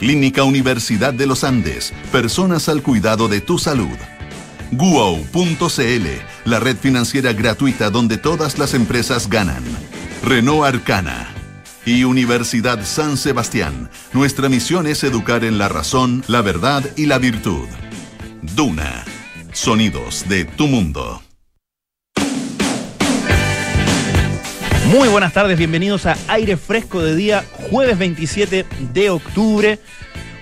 Clínica Universidad de los Andes. Personas al cuidado de tu salud. Guo.cl, la red financiera gratuita donde todas las empresas ganan. Renault Arcana. Y Universidad San Sebastián. Nuestra misión es educar en la razón, la verdad y la virtud. Duna. Sonidos de tu mundo. Muy buenas tardes, bienvenidos a Aire Fresco de día, jueves 27 de octubre.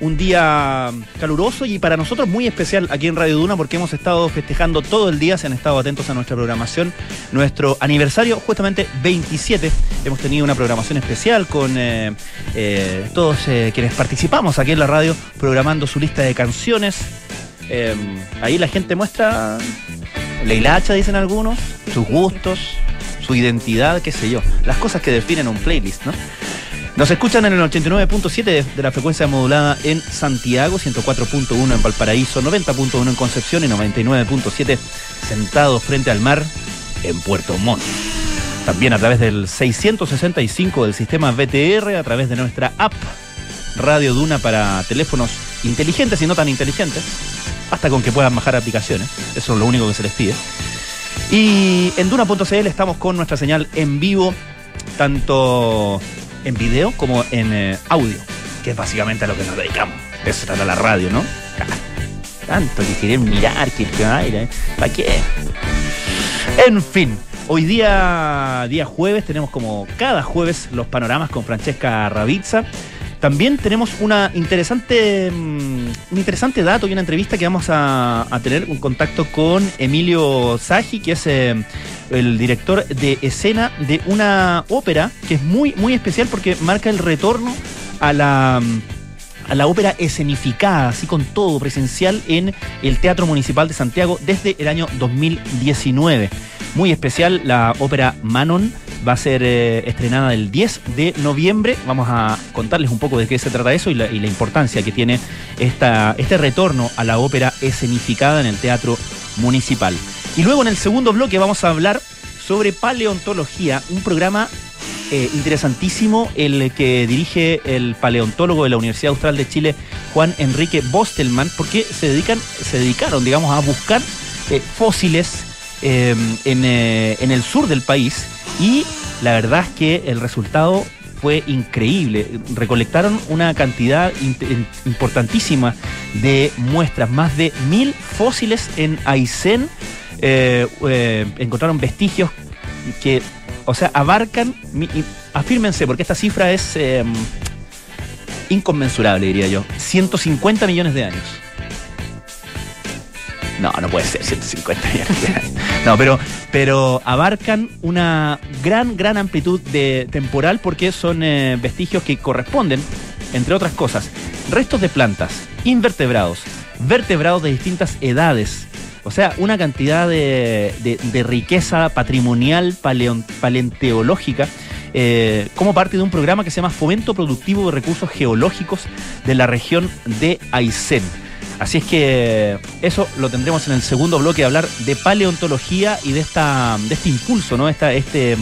Un día caluroso y para nosotros muy especial aquí en Radio Duna porque hemos estado festejando todo el día, se han estado atentos a nuestra programación, nuestro aniversario justamente 27. Hemos tenido una programación especial con eh, eh, todos eh, quienes participamos aquí en la radio programando su lista de canciones. ahí la gente muestra la hilacha, dicen algunos, sus gustos, su identidad, qué sé yo, las cosas que definen un playlist, ¿no? Nos escuchan en el 89.7 de la frecuencia modulada en Santiago, 104.1 en Valparaíso, 90.1 en Concepción y 99.7 sentados frente al mar en Puerto Montt. También a través del 665 del sistema VTR, a través de nuestra app Radio Duna para teléfonos inteligentes y no tan inteligentes, hasta con que puedan bajar aplicaciones. Eso es lo único que se les pide. Y en Duna.cl estamos con nuestra señal en vivo, tanto en video como en eh, audio, que es básicamente a lo que nos dedicamos. Eso trata la radio, ¿no? Tanto que quieren mirar, que aire, ¿para qué? En fin, hoy día, día jueves, tenemos como cada jueves los panoramas con Francesca Ravizza. También tenemos una interesante, mm, un interesante dato y una entrevista que vamos a, tener un contacto con Emilio Saji, que es eh, el director de escena de una ópera que es muy, muy especial porque marca el retorno a la a la ópera escenificada, así con todo presencial en el Teatro Municipal de Santiago desde el año 2019. Muy especial la ópera Manon va a ser eh, estrenada el 10 de noviembre. Vamos a contarles un poco de qué se trata eso y la, importancia que tiene esta, este retorno a la ópera escenificada en el Teatro Municipal. Y luego en el segundo bloque vamos a hablar sobre paleontología, un programa eh, interesantísimo, el que dirige el paleontólogo de la Universidad Austral de Chile, Juan Enrique Bostelman, porque se, dedican, se dedicaron, digamos, a buscar eh, fósiles en, en el sur del país y la verdad es que el resultado fue increíble. Recolectaron una cantidad importantísima de muestras, más de mil fósiles en Aysén. Eh, eh, encontraron vestigios que, o sea, abarcan, afírmense, porque esta cifra es em, inconmensurable, diría yo, 150 millones de años. No, no puede ser 150 millones No, pero, pero abarcan una gran, gran amplitud de temporal porque son eh, vestigios que corresponden, entre otras cosas, restos de plantas, invertebrados, vertebrados de distintas edades. O sea, una cantidad de, riqueza patrimonial paleonteológica eh, como parte de un programa que se llama Fomento Productivo de Recursos Geológicos de la región de Aysén. Así es que eso lo tendremos en el segundo bloque, hablar de paleontología y de, esta, de este impulso, ¿no? Este,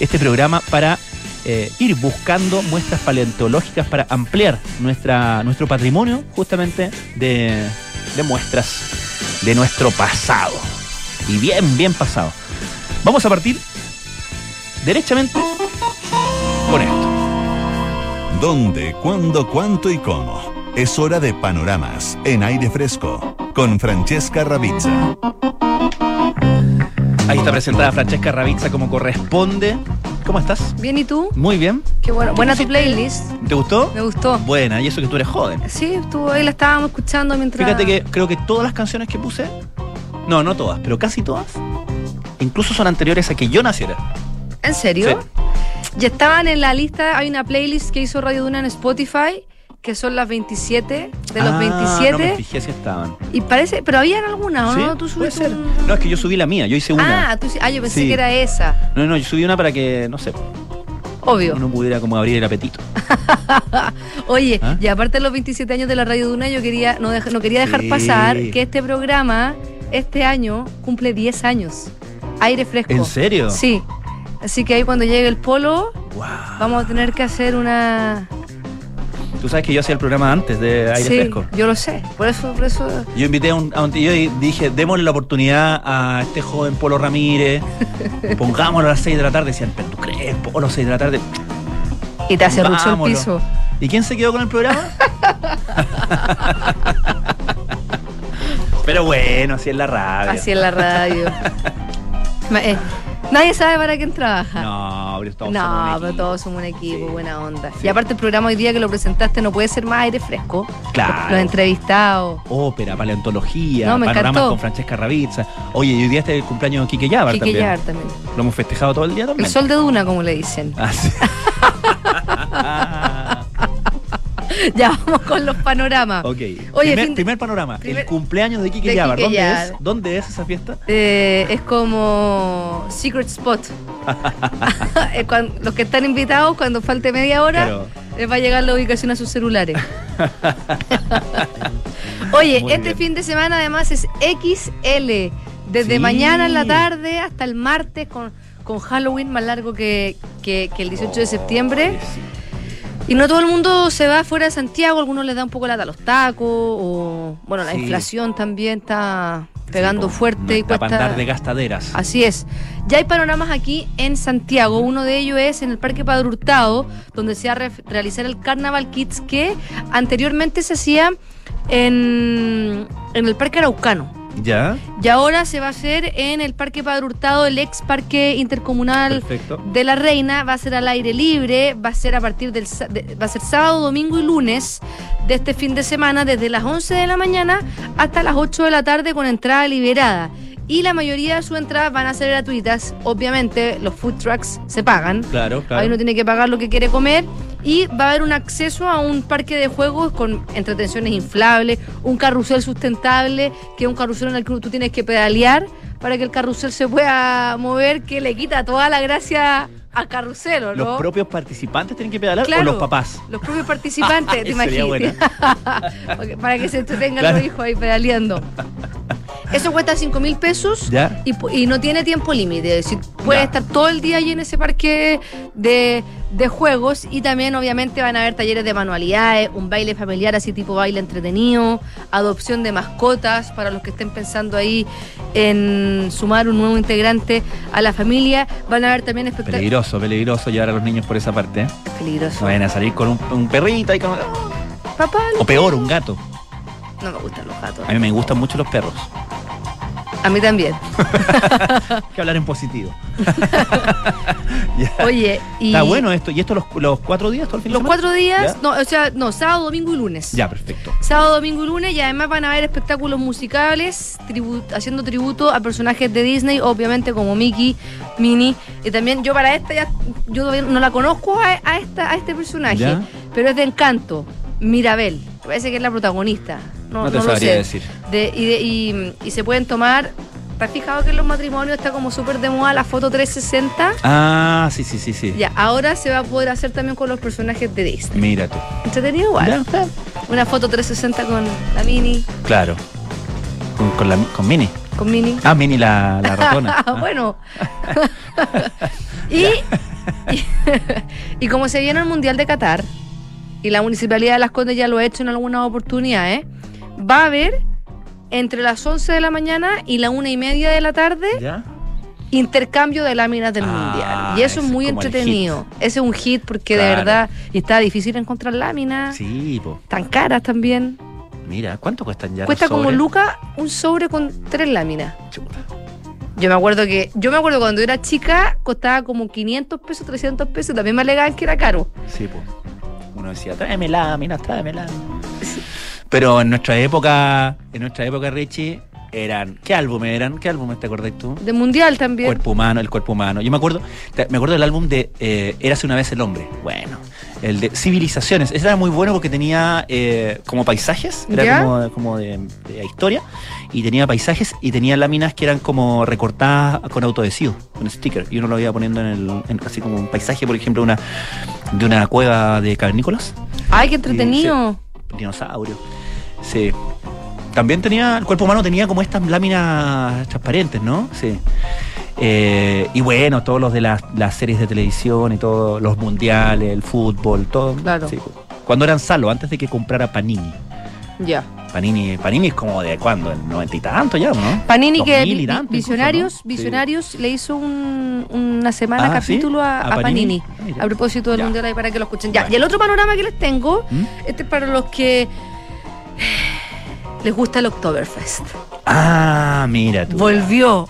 este programa para eh, ir buscando muestras paleontológicas para ampliar nuestra, nuestro patrimonio justamente de, de muestras de nuestro pasado. Y bien, bien pasado. Vamos a partir derechamente con esto. ¿Dónde, cuándo, cuánto y cómo? Es hora de panoramas en aire fresco con Francesca Ravizza. Ahí está presentada Francesca Ravizza como corresponde. ¿Cómo estás? Bien, ¿y tú? Muy bien. Qué bueno. Buena tu playlist. ¿Te gustó? Me gustó. Buena, y eso que tú eres joven. Sí, estuvo ahí, la estábamos escuchando mientras. Fíjate que creo que todas las canciones que puse, no, no todas, pero casi todas, incluso son anteriores a que yo naciera. ¿En serio? Ya estaban en la lista, hay una playlist que hizo Radio Duna en Spotify que son las 27 de los 27. Ah, no me fijé si estaban. Y parece, pero habían algunas, ¿no? ¿Tú subiste No, es que yo subí la mía, yo hice una. Ah, tú, ah yo pensé que era esa. No, no, yo subí una para que, no sé. Obvio. Uno pudiera como abrir el apetito. Oye, ¿Ah? y aparte de los 27 años de la Radio Duna, yo quería no, no quería dejar pasar que este programa este año cumple 10 años. Aire fresco. ¿En serio? Sí. Así que ahí cuando llegue el polo, vamos a tener que hacer una Tú sabes que yo hacía el programa antes de Aire sí, Fresco. Yo lo sé, por eso, por eso. Yo invité a un, a un yo dije, démosle la oportunidad a este joven Polo Ramírez, pongámoslo a las 6 de la tarde. Decían, pero tú crees, Polo, a las 6 de la tarde. Y te hace mucho el piso. ¿Y quién se quedó con el programa? pero bueno, así es la radio. Así es la radio. eh, Nadie sabe para quién trabaja. No, pero todos no, somos un pero todos somos un equipo, buena onda. Y aparte el programa hoy día que lo presentaste no puede ser más aire fresco. Claro. Los entrevistados. Ópera, paleontología, no, con Francesca Ravizza. Oye, y hoy día este el cumpleaños de Quique Yabar Quique también. Yabar también. Lo hemos festejado todo el día también. El sol de Duna, como le dicen. Ah, sí. ya vamos con los panoramas. Ok. Oye, primer, panorama. el cumpleaños de Kike Yabar. ¿Dónde es? ¿Dónde es esa fiesta? Eh, es como Secret Spot. los que están invitados, cuando falte media hora, les va a llegar la ubicación a sus celulares. Oye, este fin de semana además es XL. Desde mañana en la tarde hasta el martes con, con Halloween más largo que, que, el 18 de septiembre. Y no todo el mundo se va fuera de Santiago, algunos les da un poco lata a los tacos, o bueno, la inflación también está pegando fuerte y cuesta andar de gastaderas. Así es. Ya hay panoramas aquí en Santiago. Uno de ellos es en el Parque Padre Hurtado, donde se va a realizar el Carnaval Kids que anteriormente se hacía en, en el Parque Araucano. Ya. Y ahora se va a hacer en el Parque Padre Hurtado, el ex Parque Intercomunal de la Reina. Va a ser al aire libre, va a ser a partir del va a ser sábado, domingo y lunes de este fin de semana, desde las 11 de la mañana hasta las 8 de la tarde con entrada liberada y la mayoría de sus entradas van a ser gratuitas. Obviamente, los food trucks se pagan. Claro, claro. Ahí uno tiene que pagar lo que quiere comer. Y va a haber un acceso a un parque de juegos con entretenciones inflables, un carrusel sustentable, que es un carrusel en el que tú tienes que pedalear para que el carrusel se pueda mover, que le quita toda la gracia a carrusel, ¿no? ¿Los propios participantes tienen que pedalar o los papás? Los propios participantes, te imaginas. para que se entretengan los hijos ahí pedaleando. Eso cuesta 5 mil pesos Y, no tiene tiempo límite. Es decir, puede estar todo el día allí en ese parque de, juegos y también obviamente van a haber talleres de manualidades, un baile familiar así tipo baile entretenido, adopción de mascotas para los que estén pensando ahí en sumar un nuevo integrante a la familia. Van a haber también espectáculos. Peligroso, peligroso llevar a los niños por esa parte. ¿eh? Peligroso. No vayan a salir con un, perrito y con... Papá, o peor, un gato. No me gustan los gatos. A mí me gustan mucho los perros. A mí también. que hablar en positivo. Oye, y. Está bueno esto. ¿Y esto los, los cuatro días? Todo el fin los cuatro días, no, o sea, no, sábado, domingo y lunes. Ya, perfecto. Sábado, domingo y lunes, y además van a haber espectáculos musicales haciendo tributo a personajes de Disney, obviamente como Mickey, Minnie. Y también yo para esta ya, yo no la conozco a, esta, a este personaje, pero es de encanto. Mirabel, parece que es la protagonista. No, te sabría decir. y, y, se pueden tomar ¿Te has fijado que en los matrimonios está como súper de moda la foto 360? Ah, sí, sí, sí, sí. Ya, ahora se va a poder hacer también con los personajes de Disney. Mira tú. Entretenido igual. Una foto 360 con la Mini. Claro. Con, con, la, con Mini. Con Mini. Ah, Mini la, la ratona. Ah. bueno. y, y como se viene el Mundial de Qatar, y la Municipalidad de Las Condes ya lo ha hecho en algunas oportunidades, va a haber entre las 11 de la mañana y la una y media de la tarde intercambio de láminas del ah, Mundial. Y eso es muy entretenido. Ese es un hit porque de verdad y está difícil encontrar láminas. Sí, po. Tan caras también. Mira, ¿cuánto cuestan ya? Cuesta como Luca un sobre con tres láminas. Yo me acuerdo que, yo me acuerdo cuando era chica, costaba como 500 pesos, 300 pesos, también me alegaban que era caro. Sí, pues decía, tráeme láminas, tráeme Pero en nuestra época, en nuestra época, Richie, eran. ¿Qué álbumes eran? ¿Qué álbumes te acordás tú? De Mundial también. Cuerpo humano, el cuerpo humano. Yo me acuerdo, me acuerdo del álbum de eh, Érase una vez el hombre. Bueno. El de Civilizaciones. Ese era muy bueno porque tenía eh, como paisajes, era como, de, historia, y tenía paisajes y tenía láminas que eran como recortadas con autoadhesivo, con sticker, y uno lo iba poniendo en el, así como un paisaje, por ejemplo, una de una cueva de cavernícolas. ¡Ay, qué entretenido! dinosaurio. Sí. También tenía, el cuerpo humano tenía como estas láminas transparentes, ¿no? Sí. Eh, y bueno, todos los de las, series de televisión y todos los mundiales, el fútbol, todo. Claro. Cuando eran Salo, antes de que comprara Panini. Ya. Panini, Panini es como de cuándo, el noventa y tanto ya, ¿no? Panini que Visionarios, Visionarios le hizo una semana ah, capítulo a, Panini, a, propósito del Mundial ahí para que lo escuchen. Ya. Y el otro panorama que les tengo, ¿Mm? este es para los que les gusta el Oktoberfest. Ah, mira tú. Volvió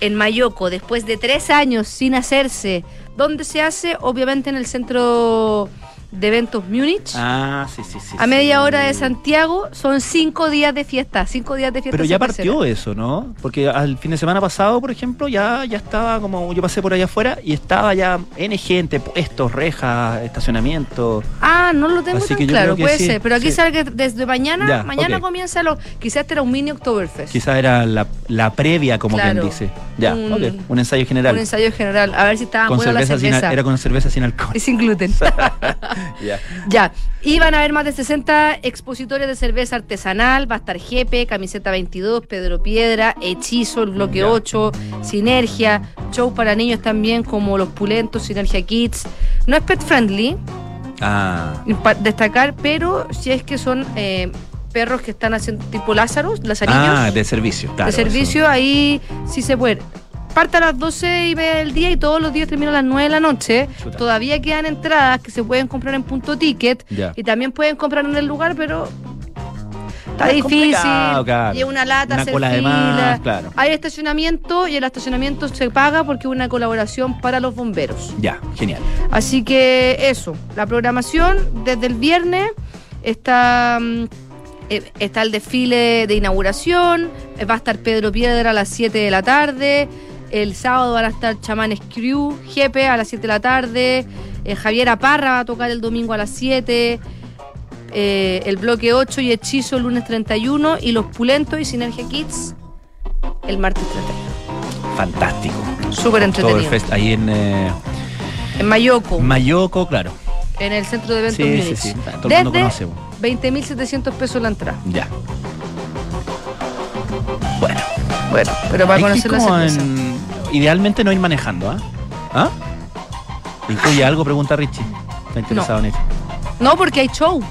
en Mayoco después de tres años sin hacerse. ¿Dónde se hace? Obviamente en el centro de eventos Múnich. Ah, sí, sí, sí. A media hora de Santiago son cinco días de fiesta, cinco días de fiesta. Pero ya partió eso, ¿no? Porque al fin de semana pasado, por ejemplo, ya, ya estaba como yo pasé por allá afuera y estaba ya N gente, puestos, rejas, estacionamiento. Ah, no lo tengo tan claro, puede ser. Pero aquí sale que desde mañana, mañana comienza lo. Quizás este era un mini Oktoberfest. Quizás era la, la, previa, como quien dice. Ya, un, un ensayo general. Un ensayo general. A ver si estaba con cerveza la cerveza. era con cerveza sin alcohol. Y sin gluten. Ya. Y van a haber más de 60 expositores de cerveza artesanal. Va a estar Jepe, Camiseta 22, Pedro Piedra, Hechizo, el Bloque 8, Sinergia, show para niños también como Los Pulentos, Sinergia Kids. No es pet friendly. Ah. Destacar, pero si es que son eh, perros que están haciendo tipo Lázaro, Lazariños. Ah, de servicio, De servicio, ahí sí se puede parte a las 12 y ve el día y todos los días termina a las 9 de la noche. Todavía quedan entradas que se pueden comprar en punto ticket y también pueden comprar en el lugar, pero está difícil. Y una lata, una cola fila. claro. Hay estacionamiento y el estacionamiento se paga porque es una colaboración para los bomberos. Ya, genial. Así que eso, la programación desde el viernes está mm, eh, está el desfile de inauguración, va a estar Pedro Piedra a las 7 de la tarde, el sábado van a estar Chamanes Crew, Jepe a las 7 de la tarde. Eh, Javier Aparra va a tocar el domingo a las 7. Eh, el bloque 8 y Hechizo el lunes 31. Y los Pulentos y Sinergia Kids el martes 31. Fantástico. Súper entretenido. ahí en. Eh, en Mayoco. Mayoco, claro. En el centro de eventos sí, sí, sí. Todo el mundo conoce. 20.700 pesos la entrada. Ya. Bueno. Bueno, pero para conocer la cerveza idealmente no ir manejando, ¿ah? ¿Ah? ¿Incluye algo? Pregunta Richie. Está interesado en eso. No, porque hay show.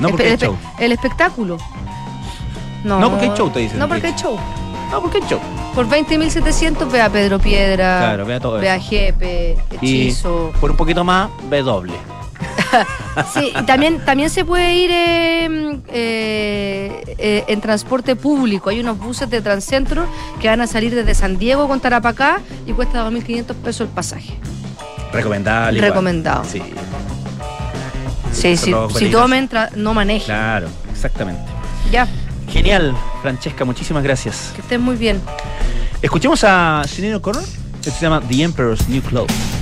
No, porque hay show. El espectáculo. No, no porque hay show, te dicen. No, porque hay show. No, porque hay show. Por 20.700 ve a Pedro Piedra. Claro, ve a todo Ve a Jepe, Hechizo. Y por un poquito más, ve doble. Sí, también, también se puede ir eh, eh, en transporte público. Hay unos buses de Transcentro que van a salir desde San Diego con Tarapacá y cuesta 2.500 pesos el pasaje. Recomendado. Recomendado. Sí. Sí, si, si tomen, no manejen. Claro, exactamente. Ya. Genial, Francesca, muchísimas gracias. Que estén muy bien. Escuchemos a Sinead O'Connor, que se llama The Emperor's New Clothes.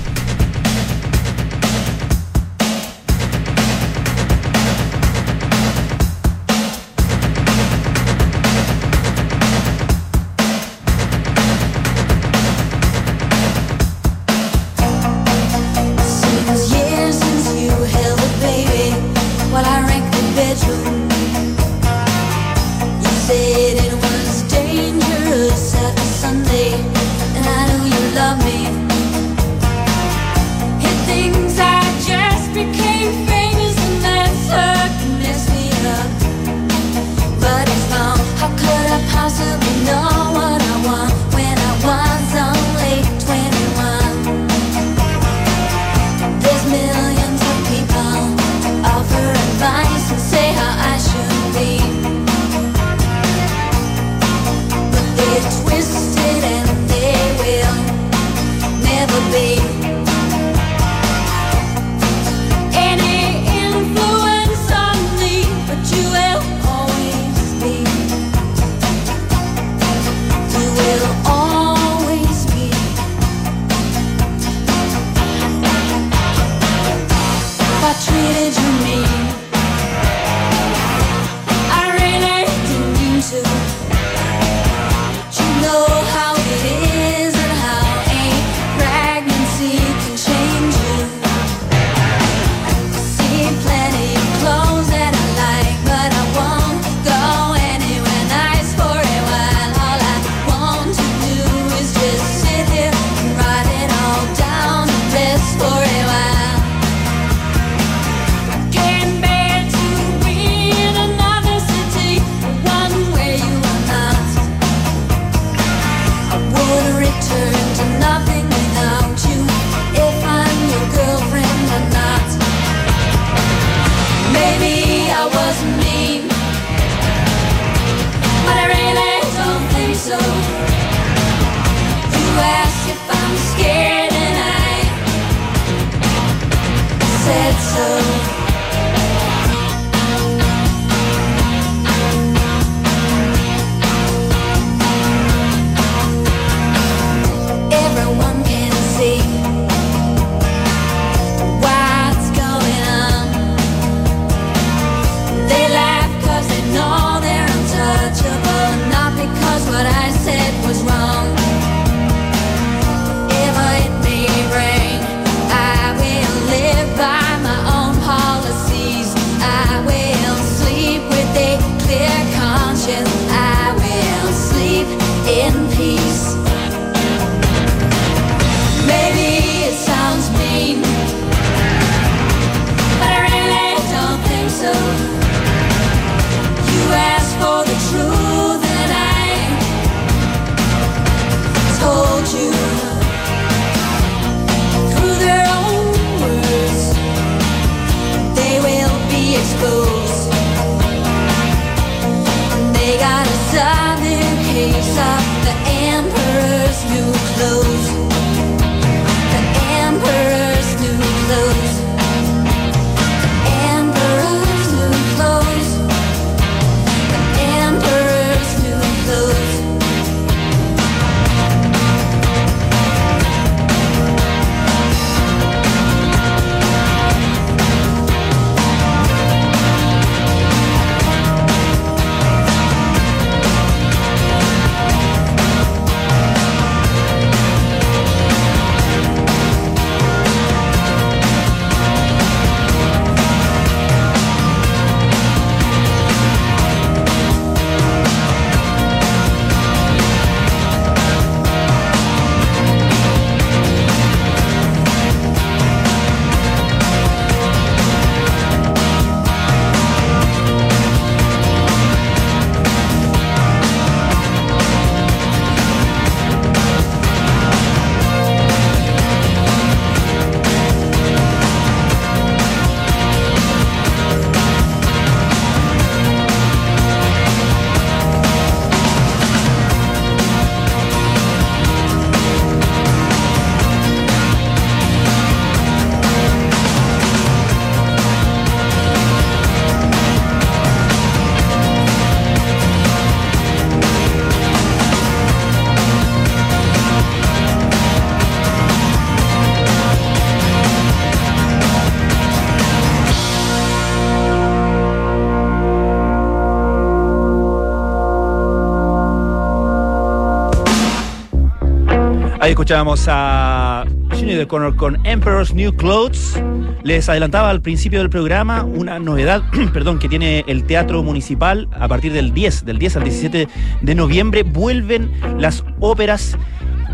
Escuchábamos a de Connor con Emperor's New Clothes. Les adelantaba al principio del programa una novedad, perdón, que tiene el Teatro Municipal a partir del 10, del 10 al 17 de noviembre. Vuelven las óperas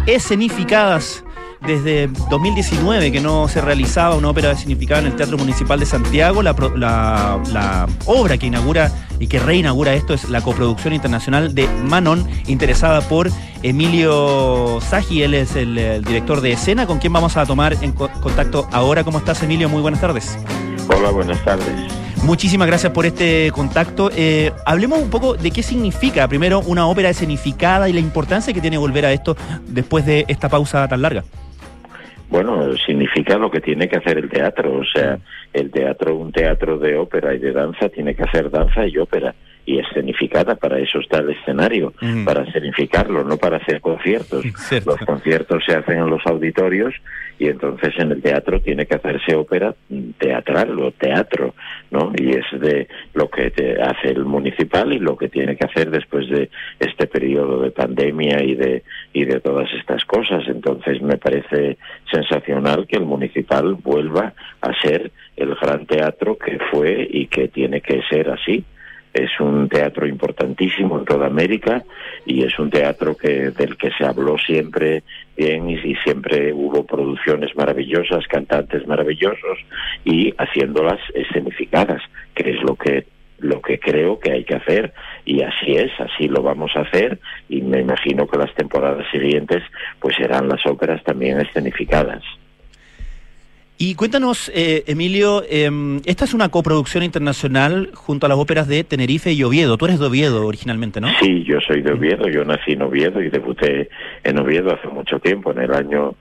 escenificadas desde 2019 que no se realizaba una ópera significada en el Teatro Municipal de Santiago. La, obra que inaugura y que reinaugura esto es la coproducción internacional de Manon, interesada por Emilio Saji. Él es el, director de escena, con quien vamos a tomar en contacto ahora. ¿Cómo estás, Emilio? Muy buenas tardes. Hola, buenas tardes. Muchísimas gracias por este contacto. Eh, hablemos un poco de qué significa, primero, una ópera escenificada y la importancia que tiene volver a esto después de esta pausa tan larga. Bueno, significa lo que tiene que hacer el teatro. O sea, el teatro, un teatro de ópera y de danza, tiene que hacer danza y ópera y escenificada, para eso está el escenario, para escenificarlo, no para hacer conciertos. Los conciertos se hacen en los auditorios y entonces en el teatro tiene que hacerse ópera teatral o teatro, ¿no? Y es de lo que te hace el municipal y lo que tiene que hacer después de este periodo de pandemia y de y de todas estas cosas. Entonces me parece sensacional que el municipal vuelva a ser el gran teatro que fue y que tiene que ser así es un teatro importantísimo en toda América y es un teatro que del que se habló siempre bien y, siempre hubo producciones maravillosas, cantantes maravillosos y haciéndolas escenificadas, que es lo que lo que creo que hay que hacer y así es, así lo vamos a hacer y me imagino que las temporadas siguientes pues serán las óperas también escenificadas. Y cuéntanos, eh, Emilio, em, esta es una coproducción internacional junto a las óperas de Tenerife y Oviedo. Tú eres de Oviedo originalmente, ¿no? Sí, yo soy de Oviedo, yo nací en Oviedo y debuté en Oviedo hace mucho tiempo, en el año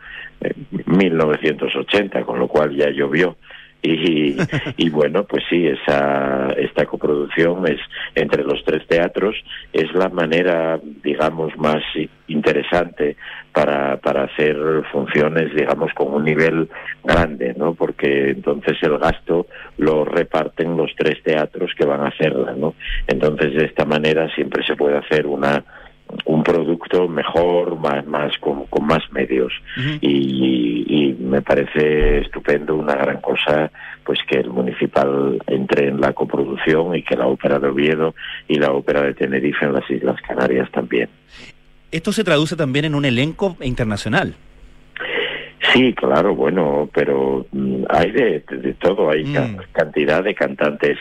1980, eh, con lo cual ya llovió. Y, y, bueno, pues sí, esa, esta coproducción es entre los tres teatros, es la manera, digamos, más interesante para, para hacer funciones, digamos, con un nivel grande, ¿no? Porque entonces el gasto lo reparten los tres teatros que van a hacerla, ¿no? Entonces de esta manera siempre se puede hacer una un producto mejor, más, más con, más medios. y, me parece estupendo, una gran cosa, pues que el municipal entre en la coproducción y que la ópera de Oviedo y la ópera de Tenerife en las Islas Canarias también. Esto se traduce también en un elenco internacional. Sí, claro, bueno, pero mm, hay de, todo, hay mm. cantidad de cantantes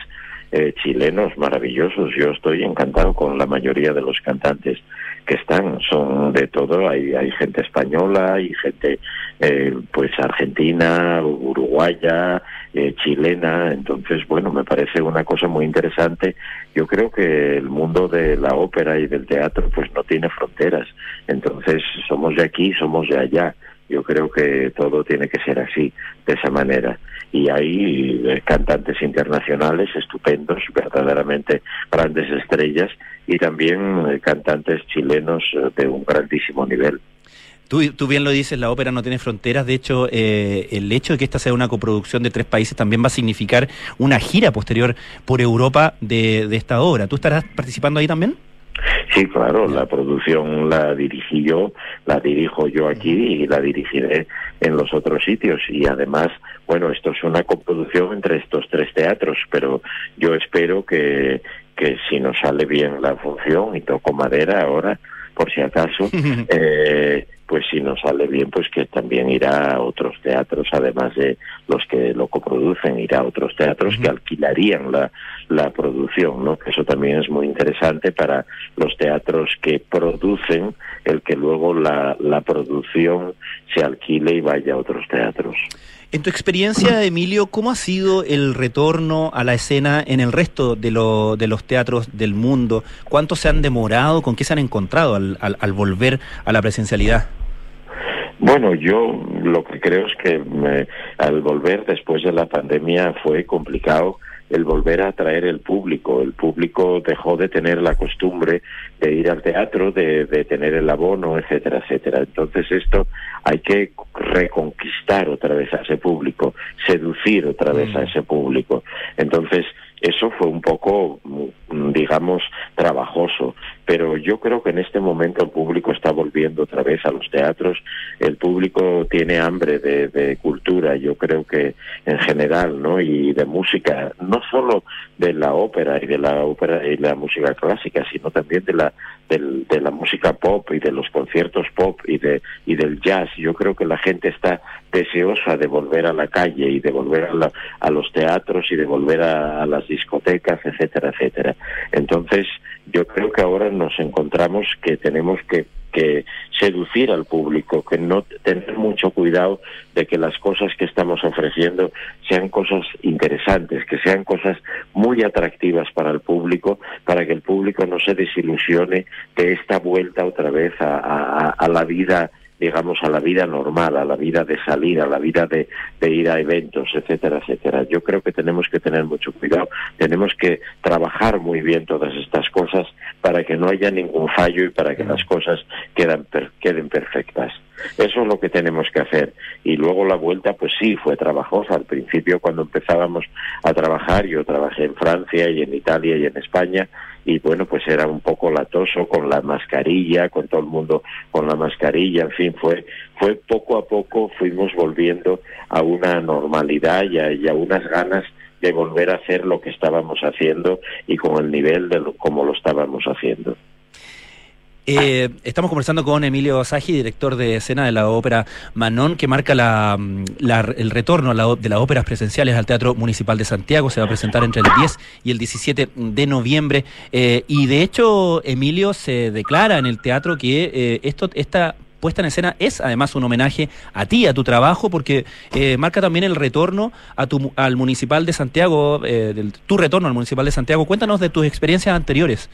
eh, chilenos maravillosos. Yo estoy encantado con la mayoría de los cantantes que están. Son de todo. Hay, hay gente española, y gente eh, pues argentina, uruguaya, eh, chilena. Entonces, bueno, me parece una cosa muy interesante. Yo creo que el mundo de la ópera y del teatro pues no tiene fronteras. Entonces, somos de aquí, somos de allá. Yo creo que todo tiene que ser así, de esa manera. Y hay eh, cantantes internacionales estupendos, verdaderamente grandes estrellas, y también eh, cantantes chilenos eh, de un grandísimo nivel. Tú, tú, bien lo dices, la ópera no tiene fronteras. De hecho, el hecho de que esta sea una coproducción de tres países también va a significar una gira posterior por Europa de, de esta obra. ¿Tú estarás participando ahí también? Sí, claro, la producción la dirigí yo, la dirijo yo aquí y la dirigiré en los otros sitios. Y además, bueno, esto es una coproducción entre estos tres teatros, pero yo espero que, que si nos sale bien la función, y toco madera ahora, por si acaso, eh, pues si nos sale bien, pues que también irá a otros teatros, además de los que lo coproducen, irá a otros teatros que alquilarían la, la producción, ¿no? Eso también es muy interesante para los teatros que producen, el que luego la, la producción se alquile y vaya a otros teatros. En tu experiencia, Emilio, ¿cómo ha sido el retorno a la escena en el resto de, lo, de los teatros del mundo? ¿Cuánto se han demorado? ¿Con qué se han encontrado al, al volver a la presencialidad? Bueno, yo lo que creo es que al volver después de la pandemia fue complicado el volver a atraer el público. El público dejó de tener la costumbre de ir al teatro, de, de tener el abono, etcétera, etcétera. Entonces esto hay que reconquistar otra vez a ese público, seducir otra vez a mm. ese público. Entonces eso fue un poco mm, digamos, trabajoso. Pero yo creo que en este momento el público está volviendo otra vez a los teatros, el público tiene hambre de, de cultura, yo creo que en general, ¿no? Y de música, no solo de la ópera y de la ópera y la música clásica, sino también de la de la música pop y de los conciertos pop y de y del jazz. Yo creo que la gente está deseosa de volver a la calle y de volver a, a los teatros y de volver a, las discotecas, etcétera, etcétera. Entonces, yo creo que ahora nos encontramos que tenemos que que seducir al público, que no tener mucho cuidado de que las cosas que estamos ofreciendo sean cosas interesantes, que sean cosas muy atractivas para el público, para que el público no se desilusione de esta vuelta otra vez a, la vida digamos, a la vida normal, a la vida de salir, a la vida de, ir a eventos, etcétera, etcétera. Yo creo que tenemos que tener mucho cuidado, tenemos que trabajar muy bien todas estas cosas para que no haya ningún fallo y para que las cosas quedan, queden perfectas. Eso es lo que tenemos que hacer. Y luego la vuelta, pues sí, fue trabajosa. Al principio, cuando empezábamos a trabajar, yo trabajé en Francia y en Italia y en España, y bueno, pues era un poco latoso con la mascarilla, con todo el mundo con la mascarilla, en fin, fue, fue poco a poco fuimos volviendo a una normalidad y a, unas ganas de volver a hacer lo que estábamos haciendo y con el nivel de lo, como lo estábamos haciendo. Eh, estamos conversando con Emilio Sagi, director de escena de la ópera Manon, que marca mm, el retorno de las óperas presenciales al Teatro Municipal de Santiago. Se va a presentar entre el 10 y el 17 de noviembre. Eh, y de hecho, Emilio se declara en el teatro que eh, esto, esta puesta en escena es además un homenaje a ti, a tu trabajo, porque marca también el retorno a tu, al Municipal de Santiago, tu retorno al Municipal de Santiago. Cuéntanos de tus experiencias anteriores.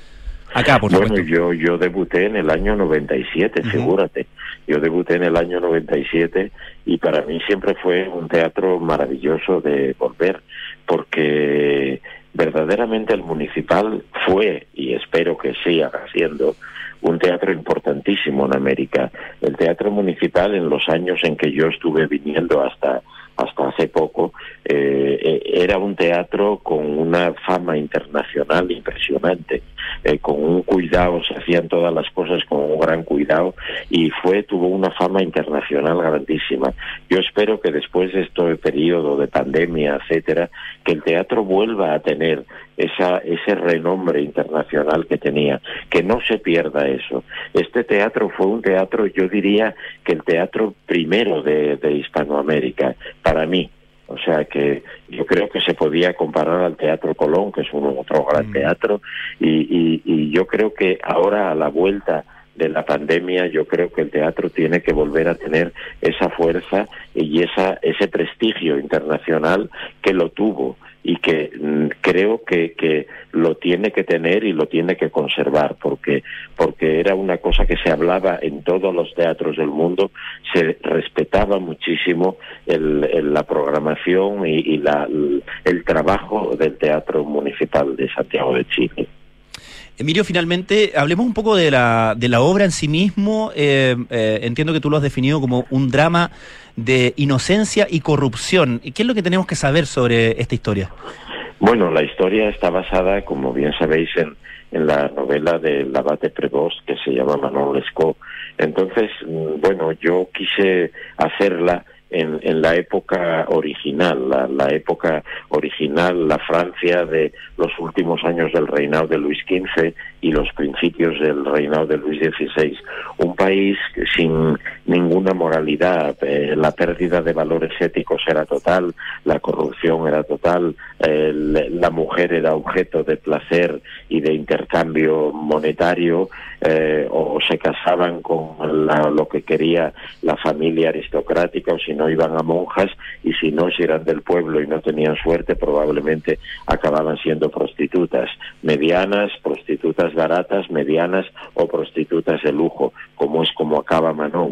Acá, por bueno, yo, yo debuté en el año 97, y figúrate. Yo debuté en el año 97 y para mí siempre fue un teatro maravilloso de volver, porque verdaderamente el municipal fue, y espero que siga siendo, un teatro importantísimo en América. El teatro municipal en los años en que yo estuve viniendo hasta hasta hace poco, eh, eh, era un teatro con una fama internacional impresionante, eh, con un cuidado, se hacían todas las cosas con un gran cuidado y fue, tuvo una fama internacional grandísima. Yo espero que después de este periodo de pandemia, etcétera, que el teatro vuelva a tener esa, ese renombre internacional que tenía, que no se pierda eso. Este teatro fue un teatro, yo diría que el teatro primero de, de Hispanoamérica, para mí. O sea que yo creo que se podía comparar al Teatro Colón, que es un otro gran mm. teatro, y, y, yo creo que ahora a la vuelta de la pandemia, yo creo que el teatro tiene que volver a tener esa fuerza y esa, ese prestigio internacional que lo tuvo y que mm, creo que, que lo tiene que tener y lo tiene que conservar porque porque era una cosa que se hablaba en todos los teatros del mundo se respetaba muchísimo el, la programación y, la, el trabajo del teatro municipal de Santiago de Chile Emilio, finalmente, hablemos un poco de la, de la obra en sí mismo. Eh, eh, entiendo que tú lo has definido como un drama de inocencia y corrupción. ¿Qué es lo que tenemos que saber sobre esta historia? Bueno, la historia está basada, como bien sabéis, en, en la novela del abate Prevost que se llama Manon Lescaut. Entonces, mm, bueno, yo quise hacerla en, en la época original, la, la, época original, la Francia de los últimos años del reinado de Luis XV y los principios del reinado de Luis XVI. Un país sin ninguna moralidad, eh, la pérdida de valores éticos era total, la corrupción era total, la mujer era objeto de placer y de intercambio monetario, eh, o se casaban con lo que quería la familia aristocrática, o si no iban a monjas, y si no, si eran del pueblo y no tenían suerte, probablemente acababan siendo prostitutas medianas, prostitutas baratas, medianas o prostitutas de lujo, como es como acaba Manon.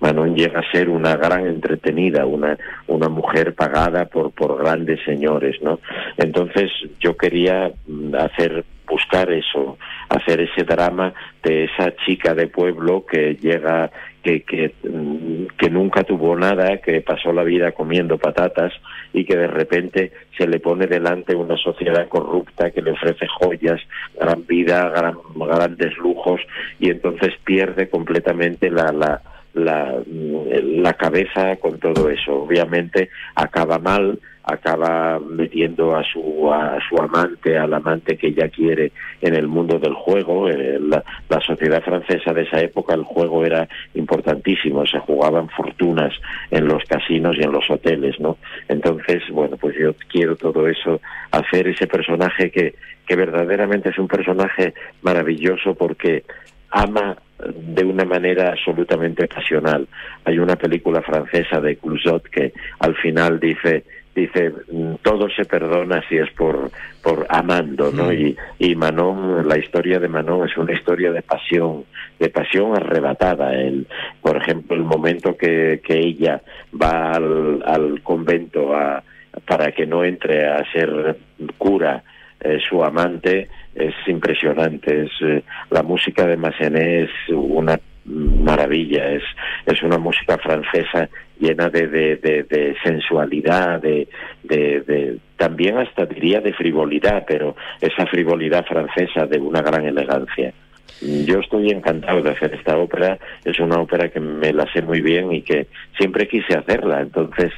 Manon, llega a ser una gran entretenida, una, una mujer pagada por, por grandes señores, ¿no? Entonces yo quería mm, hacer buscar eso, hacer ese drama de esa chica de pueblo que llega que, que, mm, que, nunca tuvo nada, que pasó la vida comiendo patatas y que de repente se le pone delante una sociedad corrupta que le ofrece joyas, gran vida, gran, grandes lujos y entonces pierde completamente la, la, la, mm, la cabeza con todo eso. Obviamente acaba mal, acaba metiendo a su a su amante, al amante que ella quiere en el mundo del juego. Eh, la, la, sociedad francesa de esa época, el juego era importantísimo, se jugaban fortunas en los casinos y en los hoteles, ¿no? Entonces, bueno, pues yo quiero todo eso, hacer ese personaje que, que verdaderamente es un personaje maravilloso porque ama de una manera absolutamente pasional. Hay una película francesa de Clusot que al final dice dice todo se perdona si es por por amando no mm. y, y Manon la historia de Manon es una historia de pasión de pasión arrebatada el por ejemplo el momento que, que ella va al, al convento a, para que no entre a ser cura eh, su amante es impresionante es eh, la música de Massenet es una maravilla es es una música francesa llena de, de, de, sensualidad, de, de, también hasta diría de frivolidad, pero esa frivolidad francesa de una gran elegancia. Yo estoy encantado de hacer esta ópera, es una ópera que me la sé muy bien y que siempre quise hacerla, entonces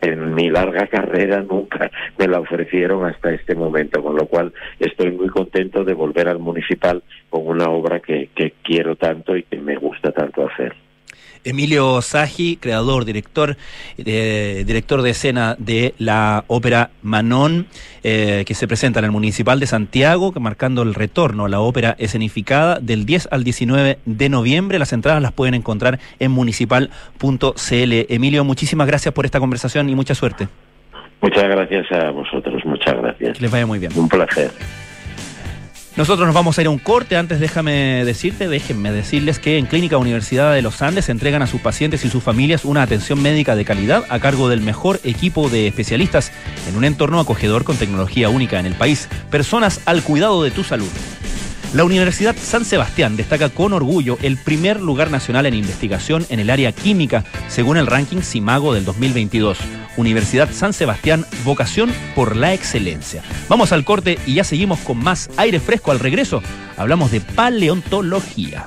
en mi larga carrera nunca me la ofrecieron hasta este momento, con lo cual estoy muy contento de volver al municipal con una obra que, que quiero tanto y que me gusta tanto hacer. Emilio Saji, creador, director, eh, director de escena de la ópera Manon, eh, que se presenta en el Municipal de Santiago, marcando el retorno a la ópera escenificada del 10 al 19 de noviembre. Las entradas las pueden encontrar en municipal.cl. Emilio, muchísimas gracias por esta conversación y mucha suerte. Muchas gracias a vosotros, muchas gracias. Que les vaya muy bien. Un placer. Nosotros nos vamos a ir a un corte. Antes déjame decirte, déjenme decirles que en Clínica Universidad de los Andes entregan a sus pacientes y sus familias una atención médica de calidad a cargo del mejor equipo de especialistas en un entorno acogedor con tecnología única en el país. Personas al cuidado de tu salud. La Universidad San Sebastián destaca con orgullo el primer lugar nacional en investigación en el área química, según el ranking CIMAGO del 2022. Universidad San Sebastián, vocación por la excelencia. Vamos al corte y ya seguimos con más aire fresco al regreso. Hablamos de paleontología.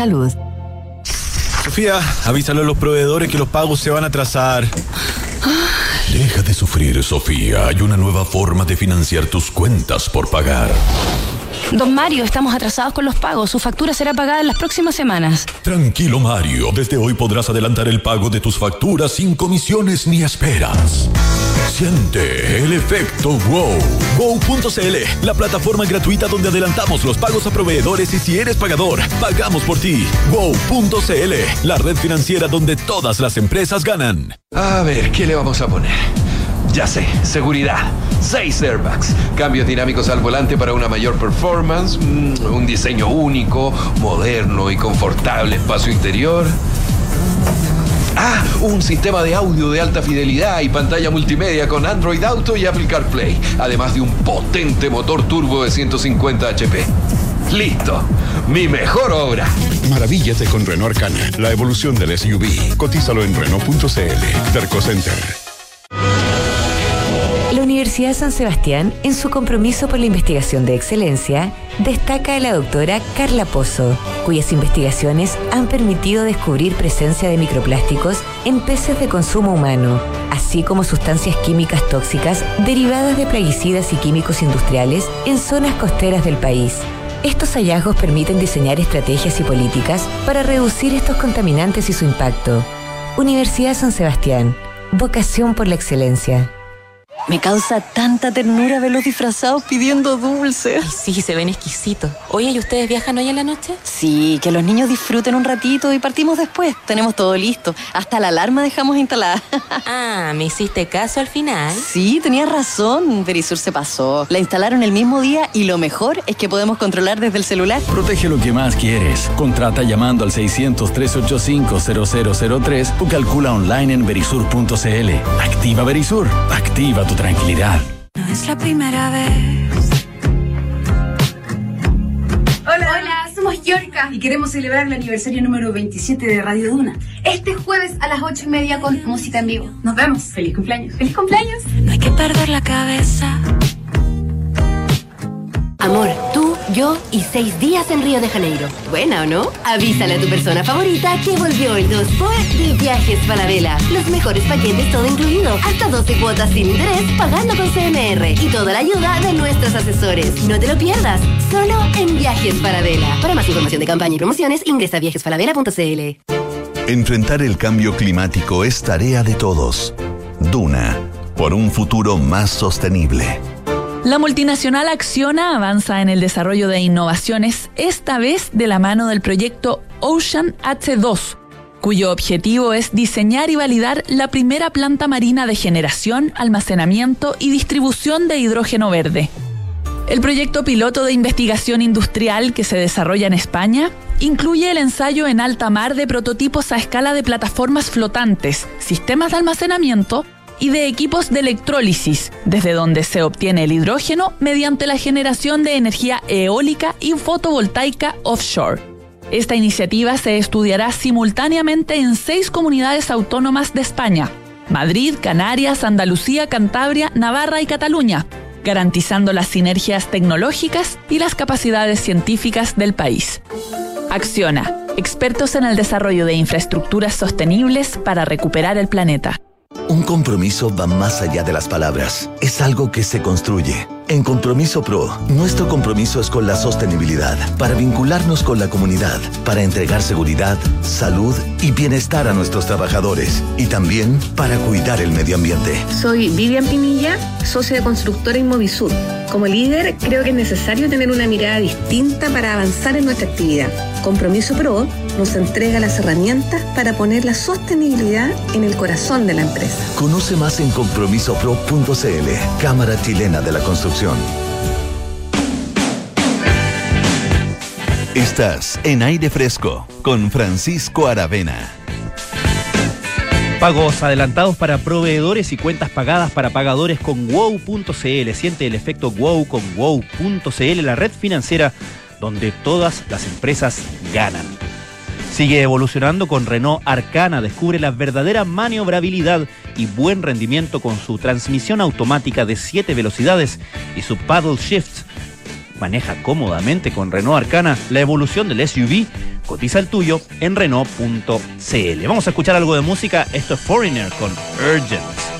salud. Sofía, avísale a los proveedores que los pagos se van a atrasar. Deja de sufrir, Sofía. Hay una nueva forma de financiar tus cuentas por pagar. Don Mario, estamos atrasados con los pagos. Su factura será pagada en las próximas semanas. Tranquilo, Mario. Desde hoy podrás adelantar el pago de tus facturas sin comisiones ni esperas. El efecto WOW. WOW.cl, la plataforma gratuita donde adelantamos los pagos a proveedores y si eres pagador, pagamos por ti. WOW.cl, la red financiera donde todas las empresas ganan. A ver, ¿qué le vamos a poner? Ya sé, seguridad. Seis airbags. Cambios dinámicos al volante para una mayor performance. Mm, un diseño único, moderno y confortable espacio interior. Ah, un sistema de audio de alta fidelidad y pantalla multimedia con Android Auto y Apple CarPlay, además de un potente motor turbo de 150 HP. Listo, mi mejor obra. Maravíllate con Renault Arcana, la evolución del SUV. Cotízalo en Renault.cl. Terco Center. Universidad San Sebastián, en su compromiso por la investigación de excelencia, destaca a la doctora Carla Pozo, cuyas investigaciones han permitido descubrir presencia de microplásticos en peces de consumo humano, así como sustancias químicas tóxicas derivadas de plaguicidas y químicos industriales en zonas costeras del país. Estos hallazgos permiten diseñar estrategias y políticas para reducir estos contaminantes y su impacto. Universidad San Sebastián, vocación por la excelencia. Me causa tanta ternura verlos disfrazados pidiendo dulces. sí, se ven exquisitos. Oye, ¿y ustedes viajan hoy en la noche? Sí, que los niños disfruten un ratito y partimos después. Tenemos todo listo. Hasta la alarma dejamos instalada. ah, ¿me hiciste caso al final? Sí, tenías razón. Verisur se pasó. La instalaron el mismo día y lo mejor es que podemos controlar desde el celular. Protege lo que más quieres. Contrata llamando al 600-385-0003 o calcula online en verisur.cl. Activa Verisur. Activa tu tranquilidad. No es la primera vez. Hola. Hola, somos Yorka y queremos celebrar el aniversario número 27 de Radio Duna. Este jueves a las 8 y media con música en vivo. Nos vemos. Feliz cumpleaños. Feliz cumpleaños. No hay que perder la cabeza. Amor, tú, yo y seis días en Río de Janeiro. ¿Buena o no? Avísale a tu persona favorita que volvió el 2 por de Viajes Falabella. Los mejores paquetes todo incluido. Hasta 12 cuotas sin interés pagando con CMR. Y toda la ayuda de nuestros asesores. No te lo pierdas. Solo en Viajes Falabella. Para más información de campaña y promociones, ingresa a viajesfalabella.cl. Enfrentar el cambio climático es tarea de todos. Duna, por un futuro más sostenible. La multinacional Acciona avanza en el desarrollo de innovaciones, esta vez de la mano del proyecto Ocean H2, cuyo objetivo es diseñar y validar la primera planta marina de generación, almacenamiento y distribución de hidrógeno verde. El proyecto piloto de investigación industrial que se desarrolla en España incluye el ensayo en alta mar de prototipos a escala de plataformas flotantes, sistemas de almacenamiento, y de equipos de electrólisis, desde donde se obtiene el hidrógeno mediante la generación de energía eólica y fotovoltaica offshore. Esta iniciativa se estudiará simultáneamente en seis comunidades autónomas de España, Madrid, Canarias, Andalucía, Cantabria, Navarra y Cataluña, garantizando las sinergias tecnológicas y las capacidades científicas del país. Acciona, expertos en el desarrollo de infraestructuras sostenibles para recuperar el planeta. Un compromiso va más allá de las palabras. Es algo que se construye. En Compromiso Pro, nuestro compromiso es con la sostenibilidad, para vincularnos con la comunidad, para entregar seguridad, salud y bienestar a nuestros trabajadores y también para cuidar el medio ambiente. Soy Vivian Pinilla, socia de constructora Inmovisur. Como líder, creo que es necesario tener una mirada distinta para avanzar en nuestra actividad. Compromiso Pro nos entrega las herramientas para poner la sostenibilidad en el corazón de la empresa. Conoce más en compromisopro.cl, Cámara Chilena de la Construcción. Estás en aire fresco con Francisco Aravena. Pagos adelantados para proveedores y cuentas pagadas para pagadores con wow.cl. Siente el efecto wow con wow.cl, la red financiera donde todas las empresas ganan. Sigue evolucionando con Renault Arcana. Descubre la verdadera maniobrabilidad y buen rendimiento con su transmisión automática de 7 velocidades y su paddle shift. Maneja cómodamente con Renault Arcana la evolución del SUV. Cotiza el tuyo en Renault.cl. Vamos a escuchar algo de música. Esto es Foreigner con Urgent.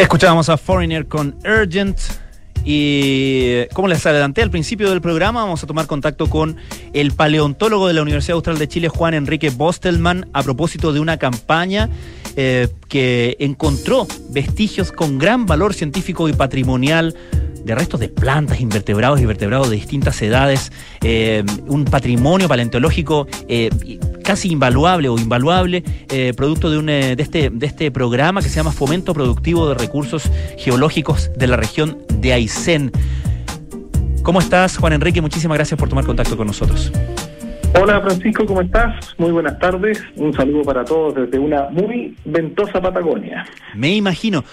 Escuchábamos a Foreigner con Urgent. Y como les adelanté al principio del programa, vamos a tomar contacto con el paleontólogo de la Universidad Austral de Chile, Juan Enrique Bostelman, a propósito de una campaña eh, que encontró vestigios con gran valor científico y patrimonial de restos de plantas, invertebrados y vertebrados de distintas edades, eh, un patrimonio paleontológico eh, casi invaluable o invaluable, eh, producto de, un, de, este, de este programa que se llama Fomento Productivo de Recursos Geológicos de la región de Aysén. ¿Cómo estás, Juan Enrique? Muchísimas gracias por tomar contacto con nosotros. Hola Francisco, ¿cómo estás? Muy buenas tardes. Un saludo para todos desde una muy ventosa Patagonia. Me imagino.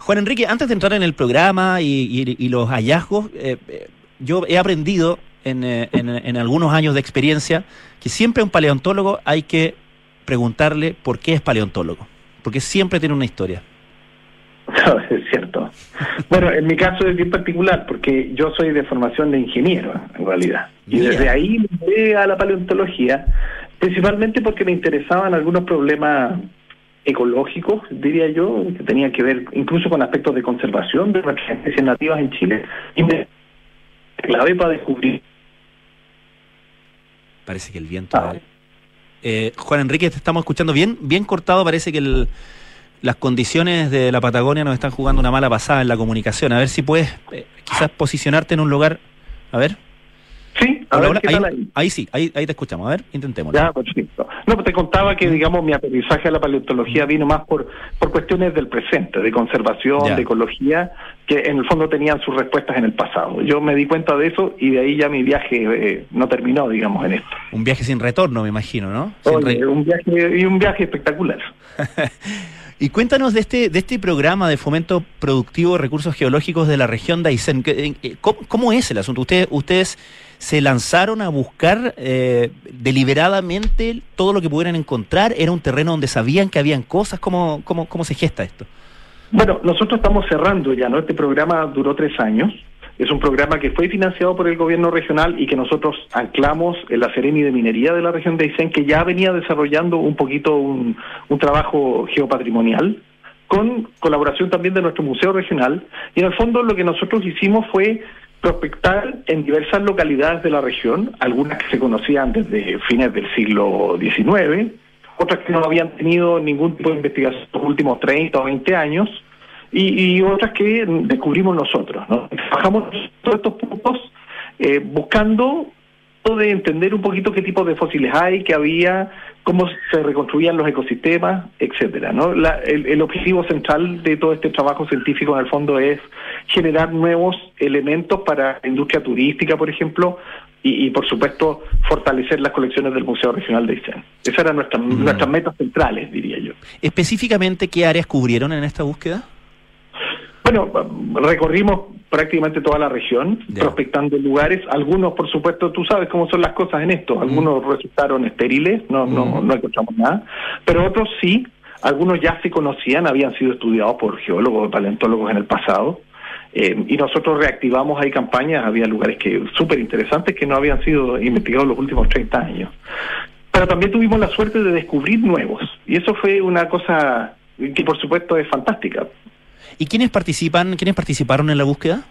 Juan Enrique, antes de entrar en el programa y, los hallazgos, eh, eh, yo he aprendido eh, en, algunos años de experiencia que siempre a un paleontólogo hay que preguntarle por qué es paleontólogo, porque siempre tiene una historia. es cierto. Bueno, en mi caso es bien particular, porque yo soy de formación de ingeniero, en realidad. Y desde ahí me llegué a la paleontología, principalmente porque me interesaban algunos problemas ecológicos, diría yo, que tenían que ver incluso con aspectos de conservación de nuestras especies nativas en Chile. Y me clave para descubrir. Parece que el viento. Ah. Eh, Juan Enrique, te estamos escuchando bien, bien cortado. Parece que las condiciones de la Patagonia nos están jugando una mala pasada en la comunicación. A ver si puedes eh, quizás posicionarte en un lugar. A ver. Sí, a ver, ¿qué ahí, ahí? sí, ahí, ahí te escuchamos. A ver, intentemos. Ya, perfecto. No, pues te contaba que, digamos, mi aterrizaje a la paleontología vino más por, por cuestiones del presente, de conservación, de ecología, que en el fondo tenían sus respuestas en el pasado. Yo me di cuenta de eso y de ahí ya mi viaje eh, no terminó, digamos, en esto. Un viaje sin retorno, me imagino, ¿no? un viaje y un viaje espectacular. Y cuéntanos de este, de este programa de fomento productivo de recursos geológicos de la región de Aysén. ¿Cómo, cómo es el asunto? Ustedes, ustedes se lanzaron a buscar eh, deliberadamente todo lo que pudieran encontrar. Era un terreno donde sabían que habían cosas. ¿Cómo, cómo, cómo se gesta esto? Bueno, nosotros estamos cerrando ya, ¿no? Este programa duró tres años. Es un programa que fue financiado por el gobierno regional y que nosotros anclamos en la Seremi de Minería de la región de Aysén, que ya venía desarrollando un poquito un, un trabajo geopatrimonial con colaboración también de nuestro museo regional. Y en el fondo lo que nosotros hicimos fue prospectar en diversas localidades de la región, algunas que se conocían desde fines del siglo XIX, otras que no habían tenido ningún tipo de investigación en los últimos 30 o 20 años, y, otras que descubrimos nosotros. ¿no? Trabajamos todos estos puntos eh, buscando de entender un poquito qué tipo de fósiles hay, qué había, cómo se reconstruían los ecosistemas, etcétera. ¿no? el, objetivo central de todo este trabajo científico en el fondo es generar nuevos elementos para la industria turística, por ejemplo, y, por supuesto fortalecer las colecciones del Museo Regional de Isen. Esas eran nuestras, mm. nuestras metas centrales, diría yo. Específicamente, ¿qué áreas cubrieron en esta búsqueda? Bueno, recorrimos prácticamente toda la región, prospectando lugares. Algunos, por supuesto, tú sabes cómo son las cosas en esto. Algunos resultaron estériles, no, no, no encontramos nada. Pero otros sí, algunos ya se conocían, habían sido estudiados por geólogos, paleontólogos en el pasado. Eh, y nosotros reactivamos ahí campañas, había lugares que súper interesantes que no habían sido investigados los últimos 30 años. Pero también tuvimos la suerte de descubrir nuevos. Y eso fue una cosa que por supuesto es fantástica. ¿Y quiénes participan, quiénes participaron en la búsqueda?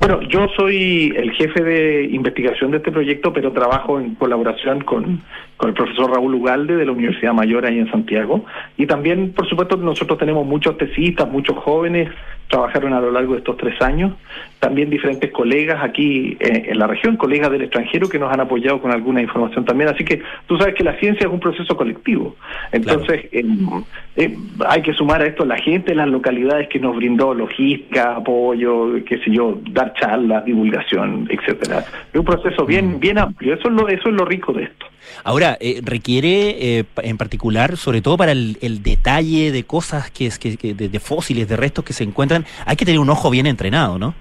Bueno, yo soy el jefe de investigación de este proyecto, pero trabajo en colaboración con, con el profesor Raúl Ugalde de la Universidad Mayor ahí en Santiago. Y también, por supuesto, nosotros tenemos muchos tesistas, muchos jóvenes trabajaron a lo largo de estos tres años. También diferentes colegas aquí eh, en la región, colegas del extranjero que nos han apoyado con alguna información también. Así que tú sabes que la ciencia es un proceso colectivo. Entonces, em, em, hay que sumar a esto la gente, las localidades que nos brindó logística, apoyo, qué sé yo, dar charlas, divulgación, etcétera. Es un proceso bien, mm. bien amplio. Eso es lo, eso es lo rico de esto. Ahora, eh, requiere eh, en particular, sobre todo para el, detalle de cosas que, que, de, fósiles, de restos que se encuentran, hay que tener un ojo bien entrenado, ¿no?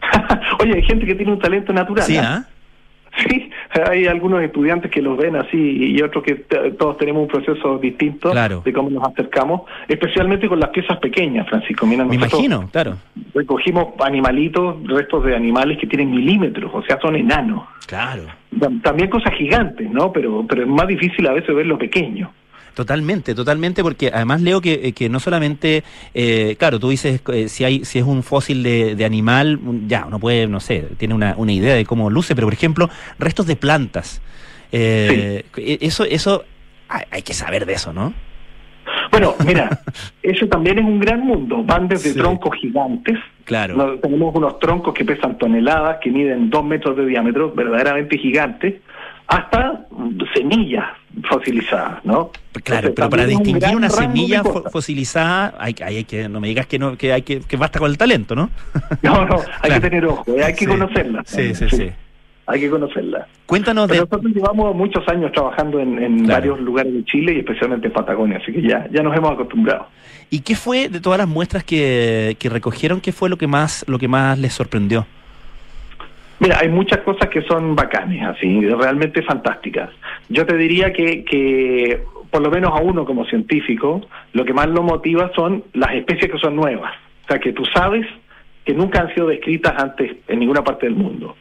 Oye, hay gente que tiene un talento natural. Sí, ¿ah? Sí, hay algunos estudiantes que los ven así y otros que todos tenemos un proceso distinto de cómo nos acercamos, especialmente con las piezas pequeñas, Francisco. Mira, Me imagino, claro. Recogimos animalitos, restos de animales que tienen milímetros, o sea, son enanos. Claro. También cosas gigantes, ¿no? Pero, pero es más difícil a veces ver lo pequeño. Totalmente, totalmente, porque además leo que, eh, que no solamente, eh, claro, tú dices eh, si hay si es un fósil de, de animal, un- ya uno puede, no sé, tiene una, una idea de cómo luce, pero por ejemplo, restos de plantas, eh, e- eso eso hay, hay que saber de eso, ¿no? Bueno, mira, eso también es un gran mundo. Van desde Sí. troncos gigantes. Claro. Tenemos unos troncos que pesan toneladas, que miden dos metros de diámetro, verdaderamente gigantes, hasta mm, semillas fosilizadas, ¿no? Claro, Entonces, pero para un distinguir una semilla fosilizada, hay, hay, hay que, no me digas que no, que hay que, que basta con el talento, ¿no? No, no, hay Claro. que tener ojo, eh, hay que Sí. conocerla. Sí, sí, sí. Hay que conocerla. Cuéntanos Pero de, nosotros llevamos muchos años trabajando en, en Claro. varios lugares de Chile y especialmente en Patagonia, así que ya, ya nos hemos acostumbrado. ¿y qué fue de todas las muestras que, que recogieron, qué fue lo que más, lo que más les sorprendió? Mira, hay muchas cosas que son bacanes, así, realmente fantásticas. Yo te diría que, que, por lo menos a uno como científico, lo que más lo motiva son las especies que son nuevas. O sea, que tú sabes que nunca han sido descritas antes en ninguna parte del mundo.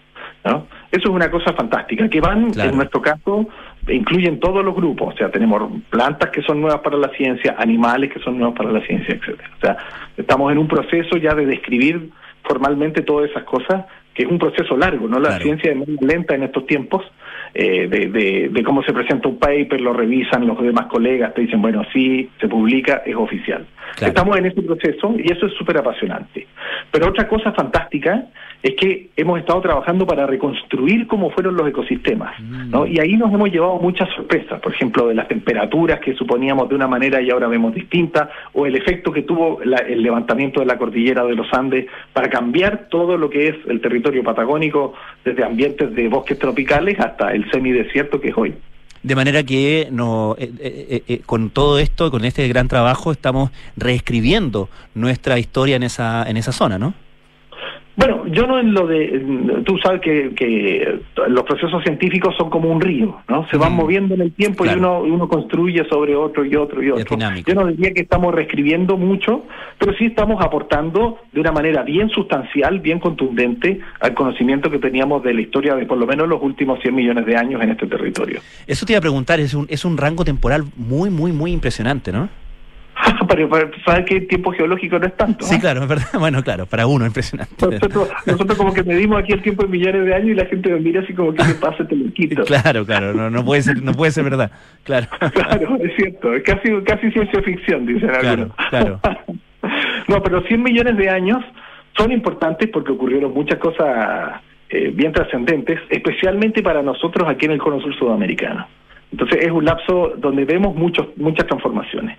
¿no? Eso es una cosa fantástica, que van, Claro. en nuestro caso, incluyen todos los grupos. O sea, tenemos plantas que son nuevas para la ciencia, animales que son nuevos para la ciencia, etcétera. O sea, estamos en un proceso ya de describir formalmente todas esas cosas, que es un proceso largo, ¿no? La Claro. ciencia es muy lenta en estos tiempos, eh, de, de- de cómo se presenta un paper, lo revisan los demás colegas, te dicen, bueno, sí, se publica, es oficial. Claro. Estamos en ese proceso y eso es súper apasionante. Pero otra cosa fantástica es que hemos estado trabajando para reconstruir cómo fueron los ecosistemas, ¿no? Y ahí nos hemos llevado muchas sorpresas, por ejemplo, de las temperaturas que suponíamos de una manera y ahora vemos distinta, o el efecto que tuvo la- el levantamiento de la cordillera de los Andes para cambiar todo lo que es el territorio patagónico, desde ambientes de bosques tropicales hasta el semidesierto que es hoy. De manera que no, eh, eh, eh, con todo esto, con este gran trabajo, estamos reescribiendo nuestra historia en esa, en esa zona, ¿no? Bueno, yo no en lo de, tú sabes que, que los procesos científicos son como un río, ¿no? Se van moviendo en el tiempo Claro. y uno, uno construye sobre otro y otro y otro. Yo no diría que estamos reescribiendo mucho, pero sí estamos aportando de una manera bien sustancial, bien contundente al conocimiento que teníamos de la historia de por lo menos los últimos 100 millones de años en este territorio. Eso te iba a preguntar, es un, es un rango temporal muy, muy, muy impresionante, ¿no? Sabes que el tiempo geológico no es tanto. Sí, ¿ah? claro, es verdad. Bueno, claro, para uno impresionante. Nosotros, nosotros como que medimos aquí el tiempo en millones de años y la gente nos mira así como que le pasa te lo quito. Claro, claro, no, no puede ser, no puede ser verdad. Claro. Claro, es cierto, es casi, casi ciencia ficción, dicen Claro, algunos. claro. No, pero 100 millones de años son importantes porque ocurrieron muchas cosas eh, bien trascendentes, especialmente para nosotros aquí en el Cono Sur Sudamericano. Entonces es un lapso donde vemos muchos, muchas transformaciones.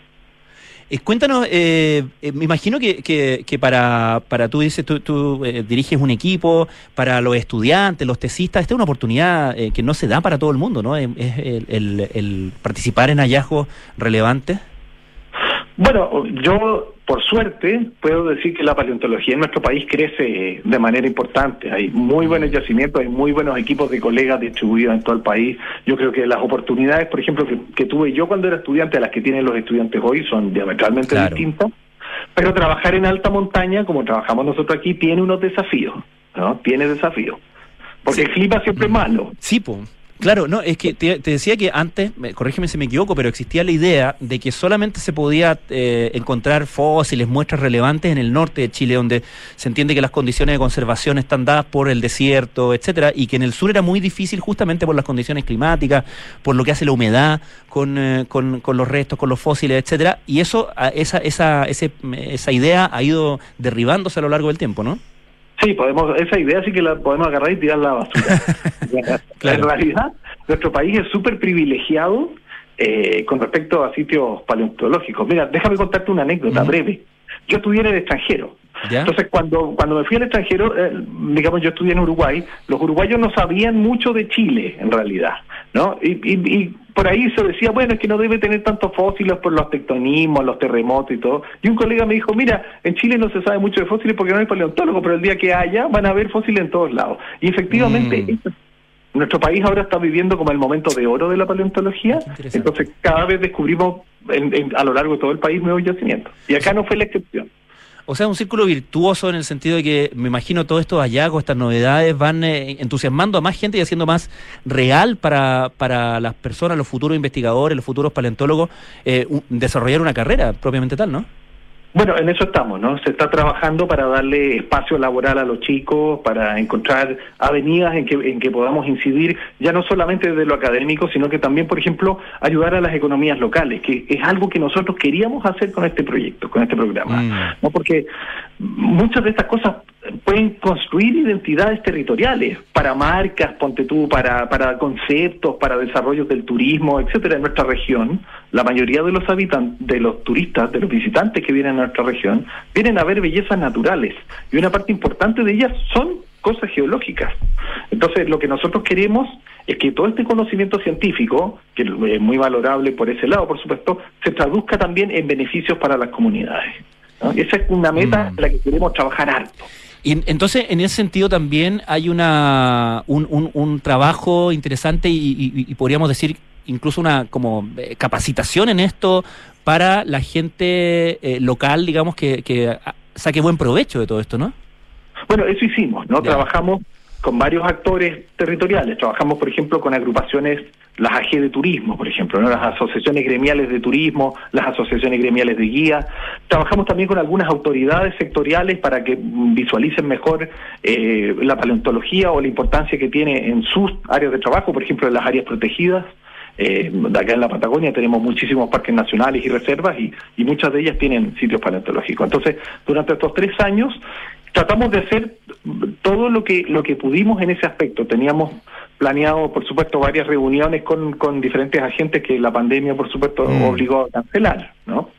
Eh, cuéntanos, eh, eh, me imagino que, que, para, para tú dices, tú, tú eh, diriges un equipo, para los estudiantes, los tesistas, esta es una oportunidad que no se da para todo el mundo, ¿no? Es, el participar en hallazgos relevantes. Bueno, yo por suerte puedo decir que la paleontología en nuestro país crece de manera importante. Hay muy buenos yacimientos, hay muy buenos equipos de colegas distribuidos en todo el país. Yo creo que las oportunidades, por ejemplo, que, que tuve yo cuando era estudiante, a las que tienen los estudiantes hoy, son diametralmente Claro. distintas. Pero trabajar en alta montaña, como trabajamos nosotros aquí, tiene unos desafíos, ¿no? Tiene desafíos. Porque el clima siempre es malo. Sí, po. Claro, no, es que te, decía que antes, me- corrígeme si me equivoco, pero existía la idea de que solamente se podía eh, encontrar fósiles, muestras relevantes en el norte de Chile, donde se entiende que las condiciones de conservación están dadas por el desierto, etcétera, y que en el sur era muy difícil justamente por las condiciones climáticas, por lo que hace la humedad con, eh, con, los restos, con los fósiles, etcétera, y eso, esa, esa, ese, esa idea ha ido derribándose a lo largo del tiempo, ¿no? Sí, podemos, esa idea sí que la podemos agarrar y tirarla a la basura. En realidad, nuestro país es súper privilegiado eh, con respecto a sitios paleontológicos. Mira, déjame contarte una anécdota breve. Yo estudié en el extranjero. ¿Ya? Entonces, cuando, cuando me fui al extranjero, eh, digamos, yo estudié en Uruguay, los uruguayos no sabían mucho de Chile, en realidad, ¿no? Y, y, y por ahí se decía, bueno, es que no debe tener tantos fósiles por los tectonismos, los terremotos y todo. Y un colega me dijo, mira, en Chile no se sabe mucho de fósiles porque no hay paleontólogos, pero el día que haya van a haber fósiles en todos lados. Y efectivamente, esto- nuestro país ahora está viviendo como el momento de oro de la paleontología, entonces cada vez descubrimos en- en- a lo largo de todo el país nuevos yacimientos. Y acá no fue la excepción. O sea, un círculo virtuoso en el sentido de que me imagino todos estos hallazgos, estas novedades van eh, entusiasmando a más gente y haciendo más real para, para las personas, los futuros investigadores, los futuros paleontólogos, eh, un- desarrollar una carrera propiamente tal, ¿no? Bueno, en eso estamos, ¿no? Se está trabajando para darle espacio laboral a los chicos, para encontrar avenidas en que, en que podamos incidir, ya no solamente desde lo académico, sino que también, por ejemplo, ayudar a las economías locales, que es algo que nosotros queríamos hacer con este proyecto, con este programa, ¿no? Porque muchas de estas cosas pueden construir identidades territoriales para marcas, ponte tú, para, para conceptos, para desarrollos del turismo, etcétera, en nuestra región. La mayoría de los habitantes, de los turistas, de los visitantes que vienen a nuestra región, vienen a ver bellezas naturales y una parte importante de ellas son cosas geológicas. Entonces, lo que nosotros queremos es que todo este conocimiento científico, que es muy valorable por ese lado, por supuesto, se traduzca también en beneficios para las comunidades. ¿No? Esa es una meta en la que queremos trabajar harto. Y en- entonces, en ese sentido también hay una un, un- un trabajo interesante y, y- y podríamos decir incluso una como eh, capacitación en esto para la gente eh, local, digamos, que, que ah, saque buen provecho de todo esto, ¿no? Bueno, eso hicimos, ¿no? Trabajamos con varios actores territoriales. Trabajamos, por ejemplo, con agrupaciones, las AG de turismo, por ejemplo, ¿no? las asociaciones gremiales de turismo, las asociaciones gremiales de guía. Trabajamos también con algunas autoridades sectoriales para que visualicen mejor eh, la paleontología o la importancia que tiene en sus áreas de trabajo, por ejemplo, en las áreas protegidas. Eh, acá en la Patagonia tenemos muchísimos parques nacionales y reservas y, y muchas de ellas tienen sitios paleontológicos. Entonces, durante estos tres años tratamos de hacer todo lo que lo que pudimos en ese aspecto. Teníamos planeado, por supuesto, varias reuniones con, con diferentes agentes que la pandemia, por supuesto, obligó a cancelar, ¿no?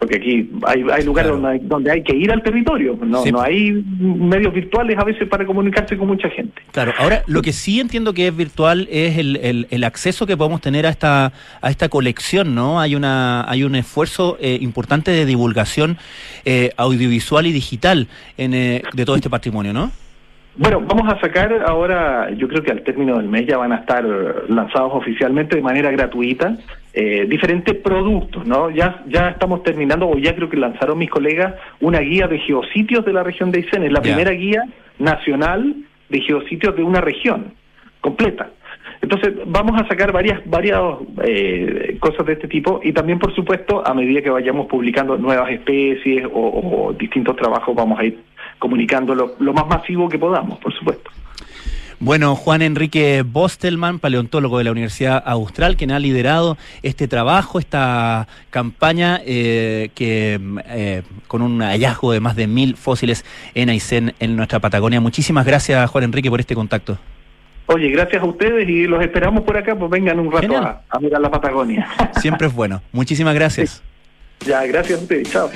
Porque aquí hay, hay lugares donde, hay, donde hay que ir al territorio, no, Sí. no hay medios virtuales a veces para comunicarse con mucha gente. Claro, ahora lo que sí entiendo que es virtual es el, el- el acceso que podemos tener a esta a esta colección, ¿no? Hay una hay un esfuerzo eh, importante de divulgación eh, audiovisual y digital en, eh, de todo este patrimonio, ¿no? Bueno, vamos a sacar ahora, yo creo que al término del mes ya van a estar lanzados oficialmente de manera gratuita eh, diferentes productos, ¿no? Ya ya estamos terminando, o ya creo que lanzaron mis colegas, una guía de geositios de la región de Aysén. Es la primera guía nacional de geositios de una región completa. Entonces vamos a sacar varias varias eh, cosas de este tipo y también por supuesto a medida que vayamos publicando nuevas especies o, o distintos trabajos vamos a ir comunicando lo, lo más masivo que podamos, por supuesto. Bueno, Juan Enrique Bostelman, paleontólogo de la Universidad Austral, quien ha liderado este trabajo, esta campaña eh, que eh, con un hallazgo de más de mil fósiles en Aysén, en nuestra Patagonia. Muchísimas gracias, Juan Enrique, por este contacto. Oye, gracias a ustedes y los esperamos por acá, pues vengan un rato a mirar la Patagonia. Siempre es bueno. Muchísimas gracias. ya, gracias a ustedes, chao.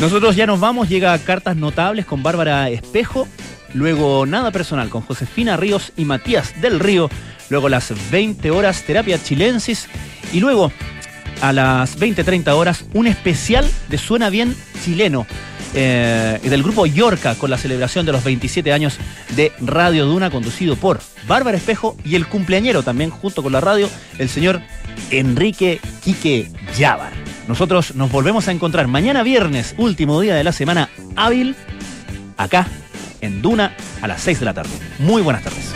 Nosotros ya nos vamos, llega Cartas Notables con Bárbara Espejo, luego Nada Personal con Josefina Ríos y Matías del Río, luego las 20 horas Terapia Chilensis y luego a las 20-30 horas un especial de Suena Bien chileno eh, del grupo Yorca con la celebración de los 27 años de Radio Duna conducido por Bárbara Espejo y el cumpleañero también junto con la radio, el señor Enrique Quique Llávar. Nosotros nos volvemos a encontrar mañana viernes, último día de la semana hábil, acá en Duna a las 6 de la tarde. Muy buenas tardes.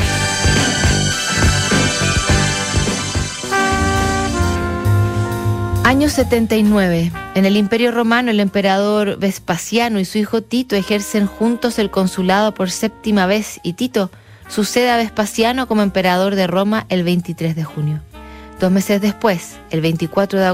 Año 79. En el Imperio Romano, el emperador Vespasiano y su hijo Tito ejercen juntos el consulado por séptima vez y Tito sucede a Vespasiano como emperador de Roma el 23 de junio. Dos meses después, el 24 de agosto,